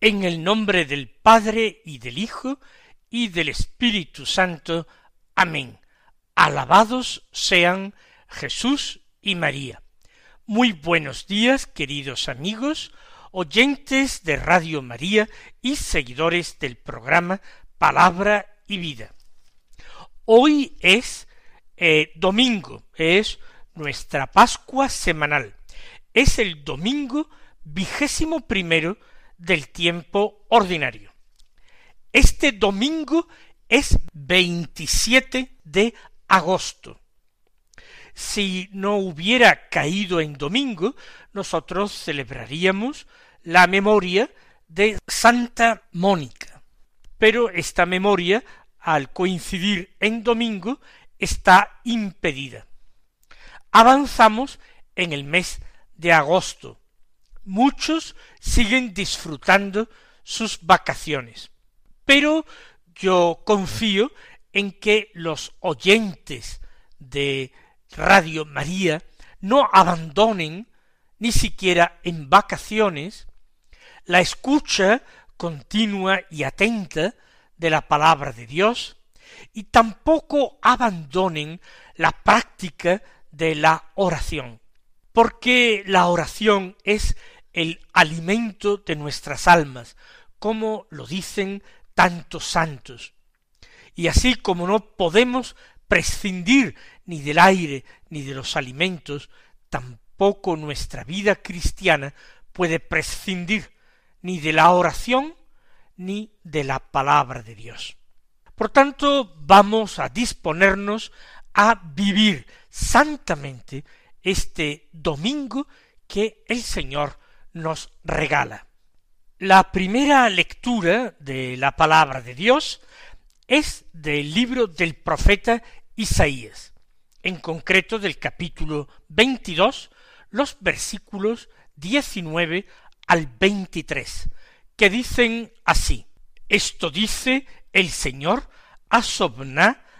En el nombre del Padre y del Hijo y del Espíritu Santo. Amén. Alabados sean Jesús y María. Muy buenos días, queridos amigos, oyentes de Radio María y seguidores del programa Palabra y Vida. Hoy es eh, domingo, es nuestra Pascua semanal. Es el domingo vigésimo primero del tiempo ordinario. Este domingo es 27 de agosto. Si no hubiera caído en domingo, nosotros celebraríamos la memoria de Santa Mónica. Pero esta memoria, al coincidir en domingo, está impedida. Avanzamos en el mes de agosto, muchos siguen disfrutando sus vacaciones. Pero yo confío en que los oyentes de Radio María no abandonen, ni siquiera en vacaciones, la escucha continua y atenta de la palabra de Dios, y tampoco abandonen la práctica de la oración, porque la oración es el alimento de nuestras almas, como lo dicen tantos santos. Y así como no podemos prescindir ni del aire ni de los alimentos, tampoco nuestra vida cristiana puede prescindir ni de la oración ni de la palabra de Dios. Por tanto, vamos a disponernos a vivir santamente este domingo que el Señor nos regala. La primera lectura de la palabra de Dios es del libro del profeta Isaías, en concreto del capítulo 22, los versículos 19 al 23, que dicen así, Esto dice el Señor a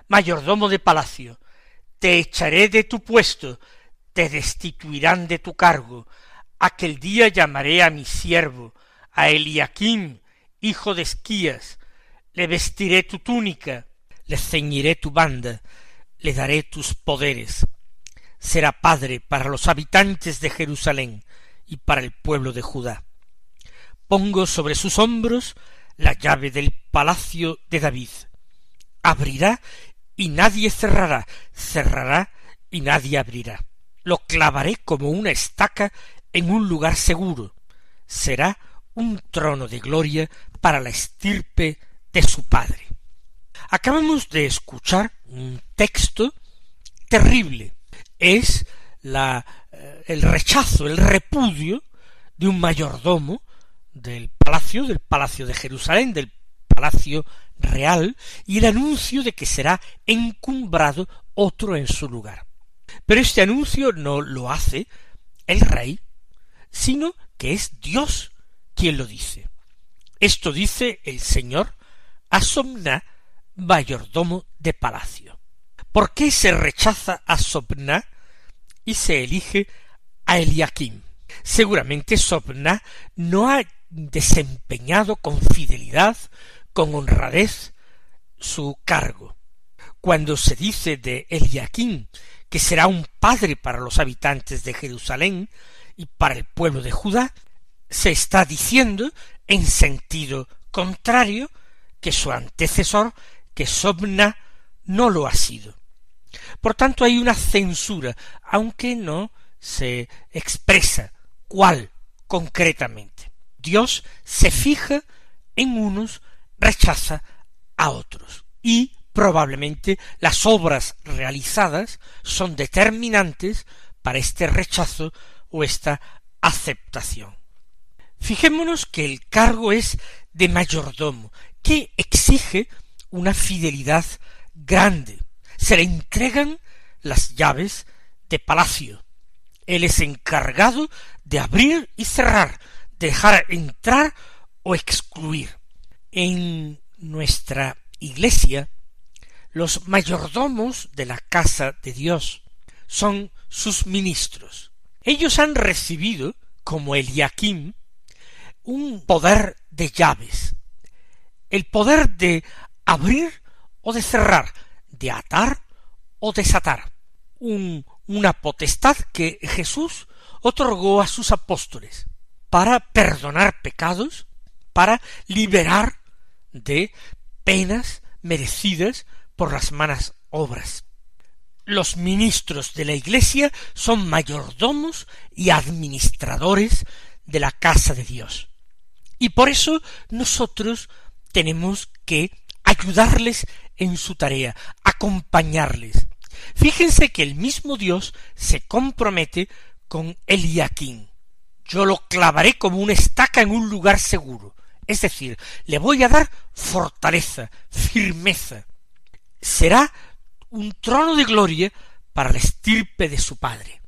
mayordomo de palacio, te echaré de tu puesto, te destituirán de tu cargo, Aquel día llamaré a mi siervo, a Eliakim, hijo de Esquías, le vestiré tu túnica, le ceñiré tu banda, le daré tus poderes. Será padre para los habitantes de Jerusalén y para el pueblo de Judá. Pongo sobre sus hombros la llave del palacio de David. Abrirá y nadie cerrará, cerrará y nadie abrirá. Lo clavaré como una estaca en un lugar seguro, será un trono de gloria para la estirpe de su padre. Acabamos de escuchar un texto terrible. Es la, eh, el rechazo, el repudio de un mayordomo del palacio, del palacio de Jerusalén, del palacio real, y el anuncio de que será encumbrado otro en su lugar. Pero este anuncio no lo hace el rey, sino que es Dios quien lo dice. Esto dice el Señor a mayordomo de palacio. ¿Por qué se rechaza a Somna y se elige a Eliakim? Seguramente Somna no ha desempeñado con fidelidad, con honradez, su cargo. Cuando se dice de Eliakim que será un padre para los habitantes de Jerusalén, y para el pueblo de Judá, se está diciendo en sentido contrario que su antecesor, que Sobna, no lo ha sido. Por tanto hay una censura, aunque no se expresa cuál concretamente. Dios se fija en unos, rechaza a otros. Y probablemente las obras realizadas son determinantes para este rechazo esta aceptación. Fijémonos que el cargo es de mayordomo, que exige una fidelidad grande. Se le entregan las llaves de palacio. Él es encargado de abrir y cerrar, dejar entrar o excluir. En nuestra iglesia, los mayordomos de la casa de Dios son sus ministros. Ellos han recibido, como Eliakim, un poder de llaves, el poder de abrir o de cerrar, de atar o desatar, un, una potestad que Jesús otorgó a sus apóstoles para perdonar pecados, para liberar de penas merecidas por las malas obras. Los ministros de la Iglesia son mayordomos y administradores de la casa de Dios. Y por eso nosotros tenemos que ayudarles en su tarea, acompañarles. Fíjense que el mismo Dios se compromete con Eliaquín. Yo lo clavaré como una estaca en un lugar seguro. Es decir, le voy a dar fortaleza, firmeza. Será un trono de gloria para la estirpe de su padre.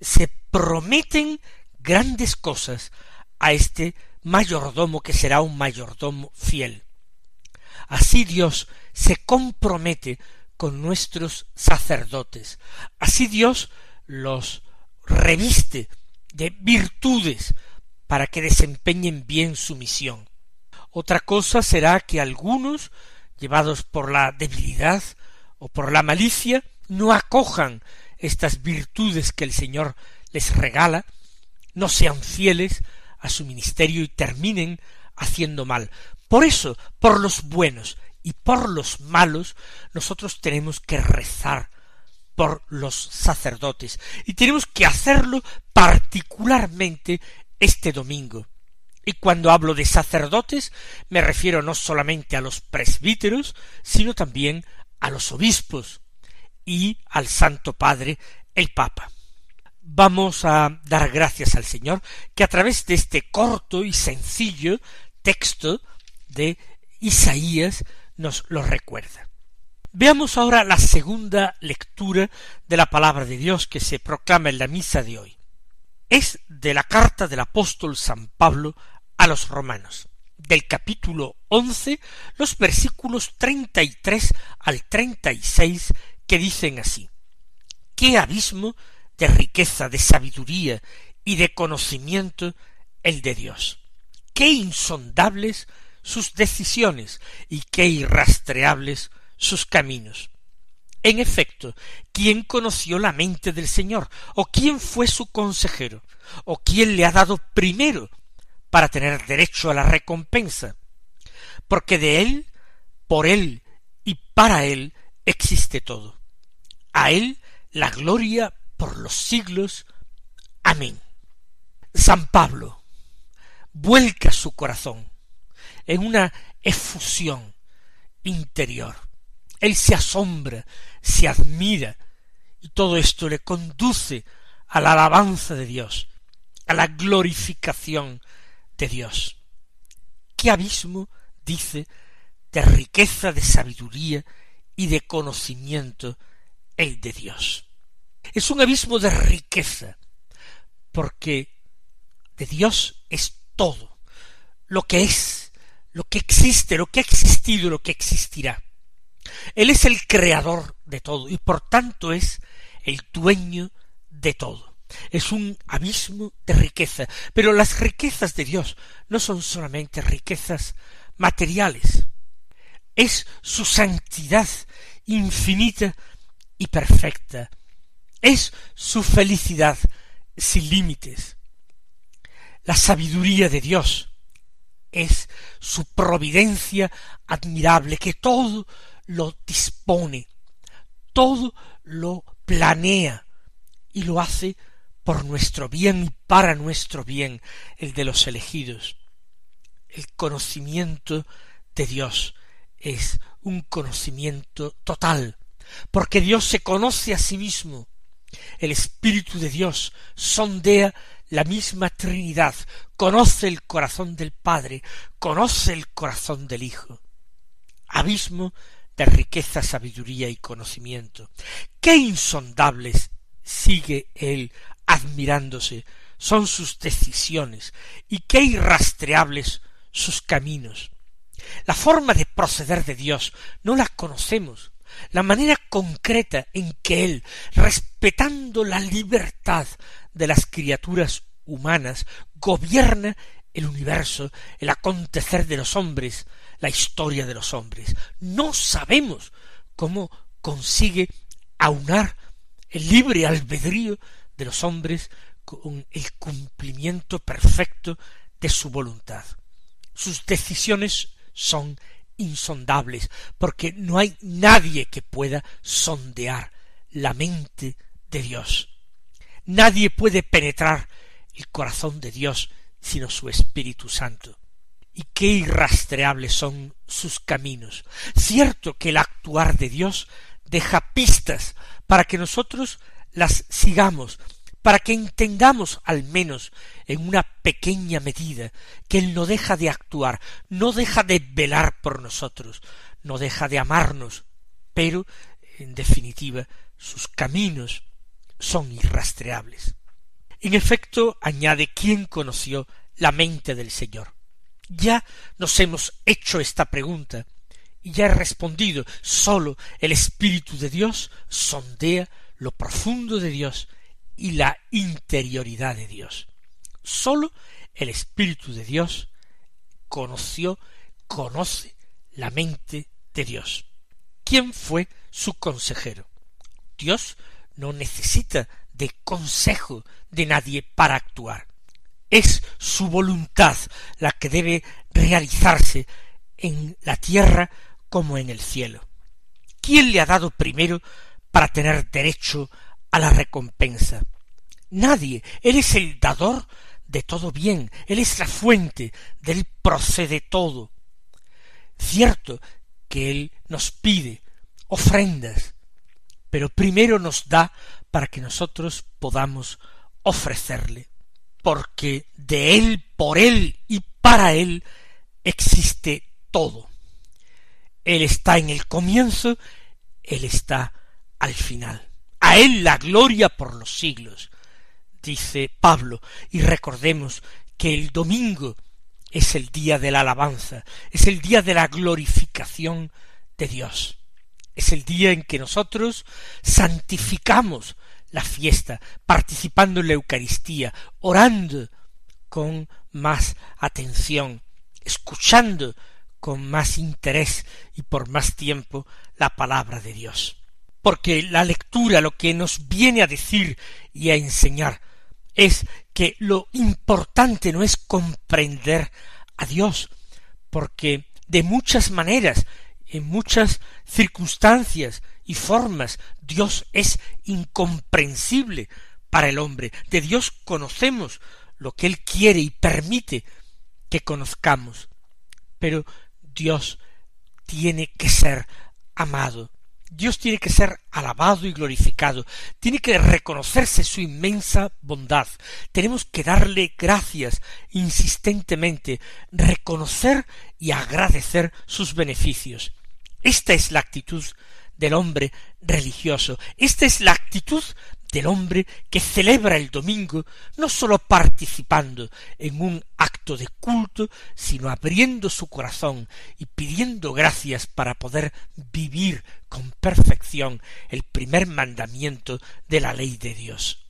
Se prometen grandes cosas a este mayordomo que será un mayordomo fiel. Así Dios se compromete con nuestros sacerdotes. Así Dios los reviste de virtudes para que desempeñen bien su misión. Otra cosa será que algunos, llevados por la debilidad o por la malicia, no acojan estas virtudes que el Señor les regala, no sean fieles a su ministerio y terminen haciendo mal. Por eso, por los buenos y por los malos, nosotros tenemos que rezar por los sacerdotes y tenemos que hacerlo particularmente este domingo. Y cuando hablo de sacerdotes me refiero no solamente a los presbíteros, sino también a los obispos y al Santo Padre, el Papa vamos a dar gracias al Señor que a través de este corto y sencillo texto de Isaías nos lo recuerda. Veamos ahora la segunda lectura de la palabra de Dios que se proclama en la misa de hoy. Es de la carta del apóstol San Pablo a los romanos, del capítulo once, los versículos treinta y tres al treinta y seis, que dicen así ¿Qué abismo de riqueza, de sabiduría y de conocimiento el de Dios. Qué insondables sus decisiones y qué irrastreables sus caminos. En efecto, ¿quién conoció la mente del Señor? ¿O quién fue su consejero? ¿O quién le ha dado primero para tener derecho a la recompensa? Porque de Él, por Él y para Él existe todo. A Él la gloria por los siglos. Amén. San Pablo vuelca su corazón en una efusión interior. Él se asombra, se admira, y todo esto le conduce a la alabanza de Dios, a la glorificación de Dios. ¿Qué abismo, dice, de riqueza, de sabiduría y de conocimiento el de Dios? Es un abismo de riqueza, porque de Dios es todo, lo que es, lo que existe, lo que ha existido, lo que existirá. Él es el creador de todo y por tanto es el dueño de todo. Es un abismo de riqueza, pero las riquezas de Dios no son solamente riquezas materiales, es su santidad infinita y perfecta, es su felicidad sin límites. La sabiduría de Dios es su providencia admirable que todo lo dispone, todo lo planea y lo hace por nuestro bien y para nuestro bien el de los elegidos. El conocimiento de Dios es un conocimiento total, porque Dios se conoce a sí mismo. El Espíritu de Dios sondea la misma Trinidad, conoce el corazón del Padre, conoce el corazón del Hijo. Abismo de riqueza, sabiduría y conocimiento. Qué insondables sigue él admirándose son sus decisiones y qué irrastreables sus caminos. La forma de proceder de Dios no la conocemos, la manera concreta en que Él, respetando la libertad de las criaturas humanas, gobierna el universo, el acontecer de los hombres, la historia de los hombres. No sabemos cómo consigue aunar el libre albedrío de los hombres con el cumplimiento perfecto de su voluntad. Sus decisiones son insondables, porque no hay nadie que pueda sondear la mente de Dios. Nadie puede penetrar el corazón de Dios sino su Espíritu Santo. Y qué irrastreables son sus caminos. Cierto que el actuar de Dios deja pistas para que nosotros las sigamos para que entendamos al menos en una pequeña medida que Él no deja de actuar, no deja de velar por nosotros, no deja de amarnos, pero, en definitiva, sus caminos son irrastreables. En efecto, añade, ¿quién conoció la mente del Señor? Ya nos hemos hecho esta pregunta y ya he respondido, sólo el Espíritu de Dios sondea lo profundo de Dios y la interioridad de Dios. Sólo el Espíritu de Dios conoció, conoce la mente de Dios. ¿Quién fue su consejero? Dios no necesita de consejo de nadie para actuar. Es su voluntad la que debe realizarse en la tierra como en el cielo. ¿Quién le ha dado primero para tener derecho a la recompensa. Nadie. Él es el dador de todo bien. Él es la fuente. De él procede todo. Cierto que Él nos pide ofrendas, pero primero nos da para que nosotros podamos ofrecerle, porque de Él, por Él y para Él existe todo. Él está en el comienzo, Él está al final. A Él la gloria por los siglos, dice Pablo, y recordemos que el domingo es el día de la alabanza, es el día de la glorificación de Dios, es el día en que nosotros santificamos la fiesta, participando en la Eucaristía, orando con más atención, escuchando con más interés y por más tiempo la palabra de Dios porque la lectura lo que nos viene a decir y a enseñar es que lo importante no es comprender a Dios, porque de muchas maneras, en muchas circunstancias y formas, Dios es incomprensible para el hombre. De Dios conocemos lo que Él quiere y permite que conozcamos, pero Dios tiene que ser amado Dios tiene que ser alabado y glorificado, tiene que reconocerse su inmensa bondad, tenemos que darle gracias insistentemente, reconocer y agradecer sus beneficios. Esta es la actitud del hombre religioso, esta es la actitud del hombre que celebra el domingo no sólo participando en un acto de culto, sino abriendo su corazón y pidiendo gracias para poder vivir con perfección el primer mandamiento de la ley de Dios.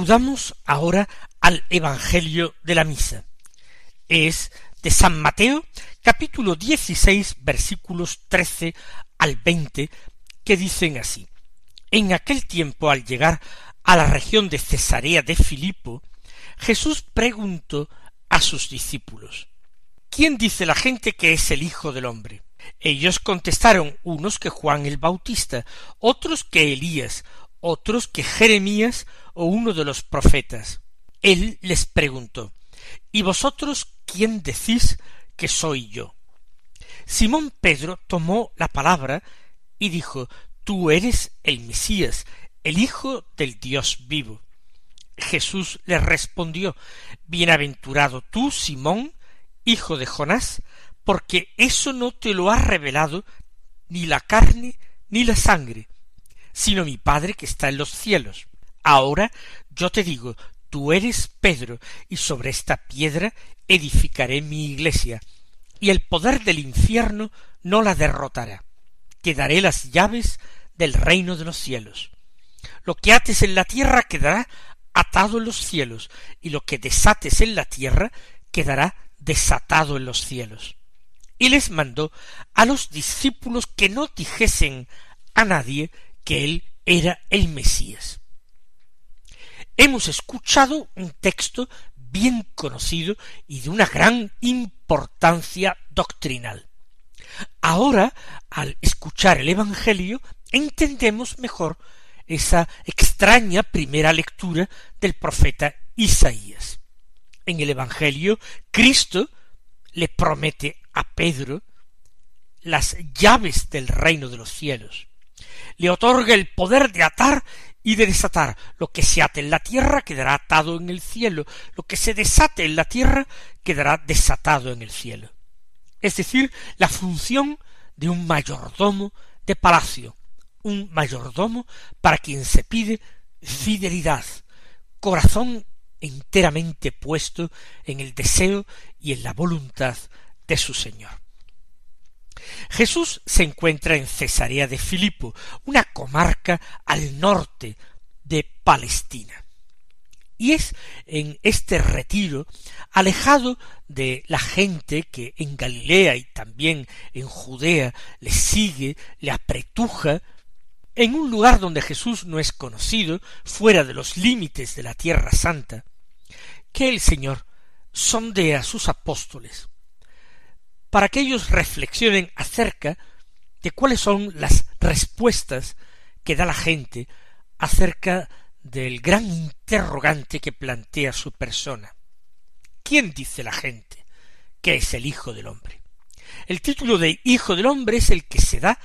Acudamos ahora al Evangelio de la Misa. Es de San Mateo, capítulo 16, versículos 13 al 20, que dicen así. En aquel tiempo, al llegar a la región de Cesarea de Filipo, Jesús preguntó a sus discípulos, ¿Quién dice la gente que es el Hijo del hombre? Ellos contestaron unos que Juan el Bautista, otros que Elías, otros que Jeremías o uno de los profetas. Él les preguntó, ¿Y vosotros quién decís que soy yo? Simón Pedro tomó la palabra y dijo, Tú eres el Mesías, el Hijo del Dios vivo. Jesús le respondió, Bienaventurado tú, Simón, hijo de Jonás, porque eso no te lo ha revelado ni la carne ni la sangre, sino mi Padre que está en los cielos. Ahora yo te digo, tú eres Pedro, y sobre esta piedra edificaré mi iglesia, y el poder del infierno no la derrotará. Te daré las llaves del reino de los cielos. Lo que ates en la tierra quedará atado en los cielos, y lo que desates en la tierra quedará desatado en los cielos. Y les mandó a los discípulos que no dijesen a nadie que él era el Mesías. Hemos escuchado un texto bien conocido y de una gran importancia doctrinal. Ahora, al escuchar el Evangelio, entendemos mejor esa extraña primera lectura del profeta Isaías. En el Evangelio, Cristo le promete a Pedro las llaves del reino de los cielos. Le otorga el poder de atar y de desatar. Lo que se ate en la tierra quedará atado en el cielo. Lo que se desate en la tierra quedará desatado en el cielo. Es decir, la función de un mayordomo de palacio, un mayordomo para quien se pide fidelidad, corazón enteramente puesto en el deseo y en la voluntad de su Señor. Jesús se encuentra en Cesarea de Filipo, una comarca al norte de Palestina. Y es en este retiro, alejado de la gente que en Galilea y también en Judea le sigue, le apretuja, en un lugar donde Jesús no es conocido, fuera de los límites de la tierra santa, que el Señor sondea a sus apóstoles para que ellos reflexionen acerca de cuáles son las respuestas que da la gente acerca del gran interrogante que plantea su persona. ¿Quién dice la gente que es el Hijo del Hombre? El título de Hijo del Hombre es el que se da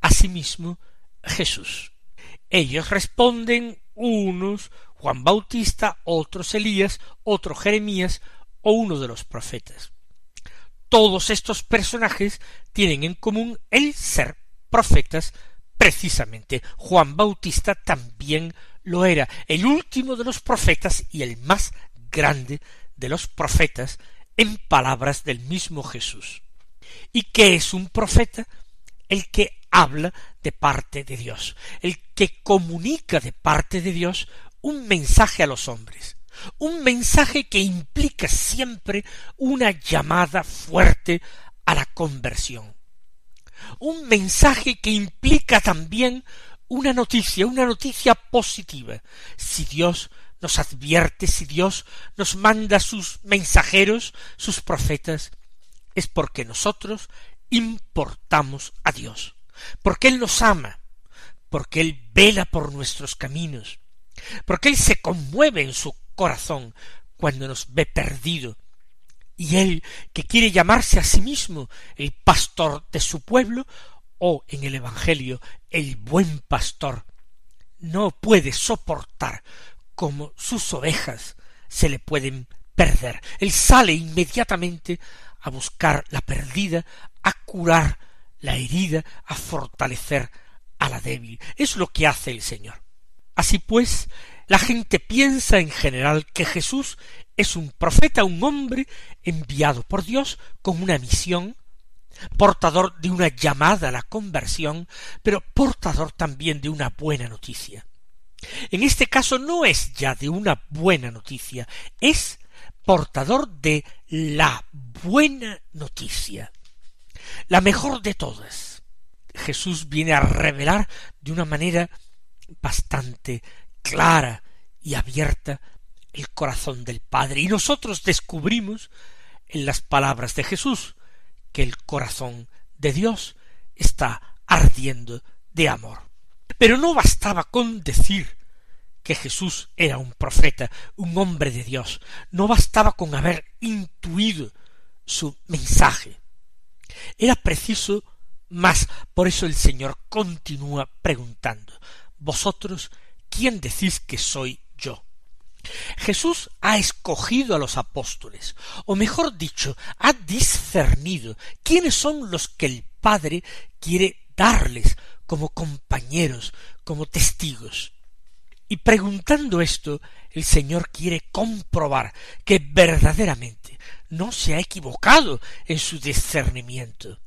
a sí mismo Jesús. Ellos responden unos Juan Bautista, otros Elías, otro Jeremías o uno de los profetas todos estos personajes tienen en común el ser profetas precisamente. Juan Bautista también lo era, el último de los profetas y el más grande de los profetas en palabras del mismo Jesús. ¿Y qué es un profeta? El que habla de parte de Dios, el que comunica de parte de Dios un mensaje a los hombres un mensaje que implica siempre una llamada fuerte a la conversión, un mensaje que implica también una noticia, una noticia positiva. Si Dios nos advierte, si Dios nos manda sus mensajeros, sus profetas, es porque nosotros importamos a Dios, porque Él nos ama, porque Él vela por nuestros caminos, porque Él se conmueve en su corazón cuando nos ve perdido. Y él, que quiere llamarse a sí mismo el pastor de su pueblo, o en el Evangelio el buen pastor, no puede soportar como sus ovejas se le pueden perder. Él sale inmediatamente a buscar la perdida, a curar la herida, a fortalecer a la débil. Es lo que hace el Señor. Así pues, la gente piensa en general que Jesús es un profeta, un hombre enviado por Dios con una misión, portador de una llamada a la conversión, pero portador también de una buena noticia. En este caso no es ya de una buena noticia, es portador de la buena noticia, la mejor de todas. Jesús viene a revelar de una manera bastante clara y abierta el corazón del Padre. Y nosotros descubrimos en las palabras de Jesús que el corazón de Dios está ardiendo de amor. Pero no bastaba con decir que Jesús era un profeta, un hombre de Dios. No bastaba con haber intuido su mensaje. Era preciso más. Por eso el Señor continúa preguntando Vosotros, ¿quién decís que soy yo? Jesús ha escogido a los apóstoles, o mejor dicho, ha discernido quiénes son los que el Padre quiere darles como compañeros, como testigos. Y preguntando esto, el Señor quiere comprobar que verdaderamente no se ha equivocado en su discernimiento.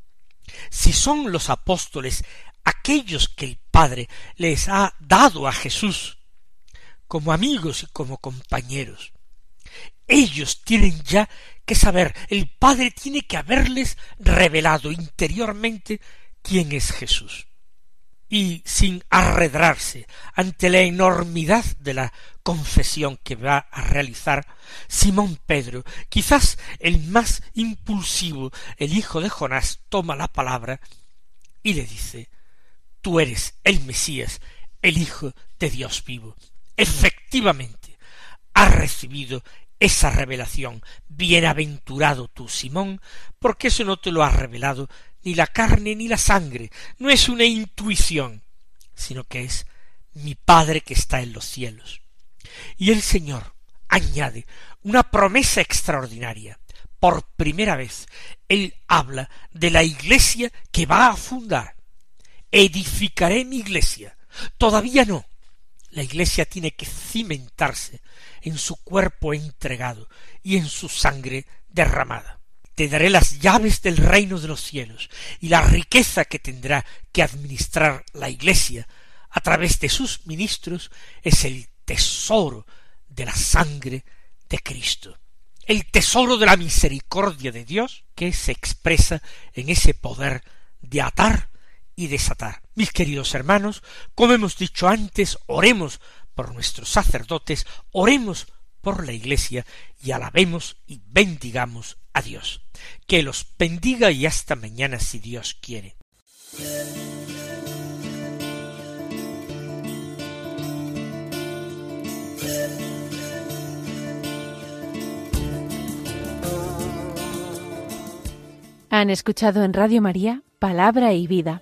Si son los apóstoles aquellos que el Padre les ha dado a Jesús como amigos y como compañeros, ellos tienen ya que saber, el Padre tiene que haberles revelado interiormente quién es Jesús. Y sin arredrarse ante la enormidad de la confesión que va a realizar Simón Pedro, quizás el más impulsivo, el hijo de Jonás, toma la palabra y le dice Tú eres el Mesías, el Hijo de Dios vivo. Efectivamente, ha recibido esa revelación. Bienaventurado tú, Simón, porque eso no te lo ha revelado ni la carne ni la sangre, no es una intuición, sino que es mi Padre que está en los cielos. Y el Señor añade una promesa extraordinaria. Por primera vez, Él habla de la iglesia que va a fundar. Edificaré mi iglesia. Todavía no. La iglesia tiene que cimentarse en su cuerpo entregado y en su sangre derramada te daré las llaves del reino de los cielos y la riqueza que tendrá que administrar la Iglesia a través de sus ministros es el tesoro de la sangre de Cristo, el tesoro de la misericordia de Dios que se expresa en ese poder de atar y desatar. Mis queridos hermanos, como hemos dicho antes, oremos por nuestros sacerdotes, oremos por la Iglesia y alabemos y bendigamos a Dios. Que los bendiga y hasta mañana si Dios quiere. Han escuchado en Radio María Palabra y Vida,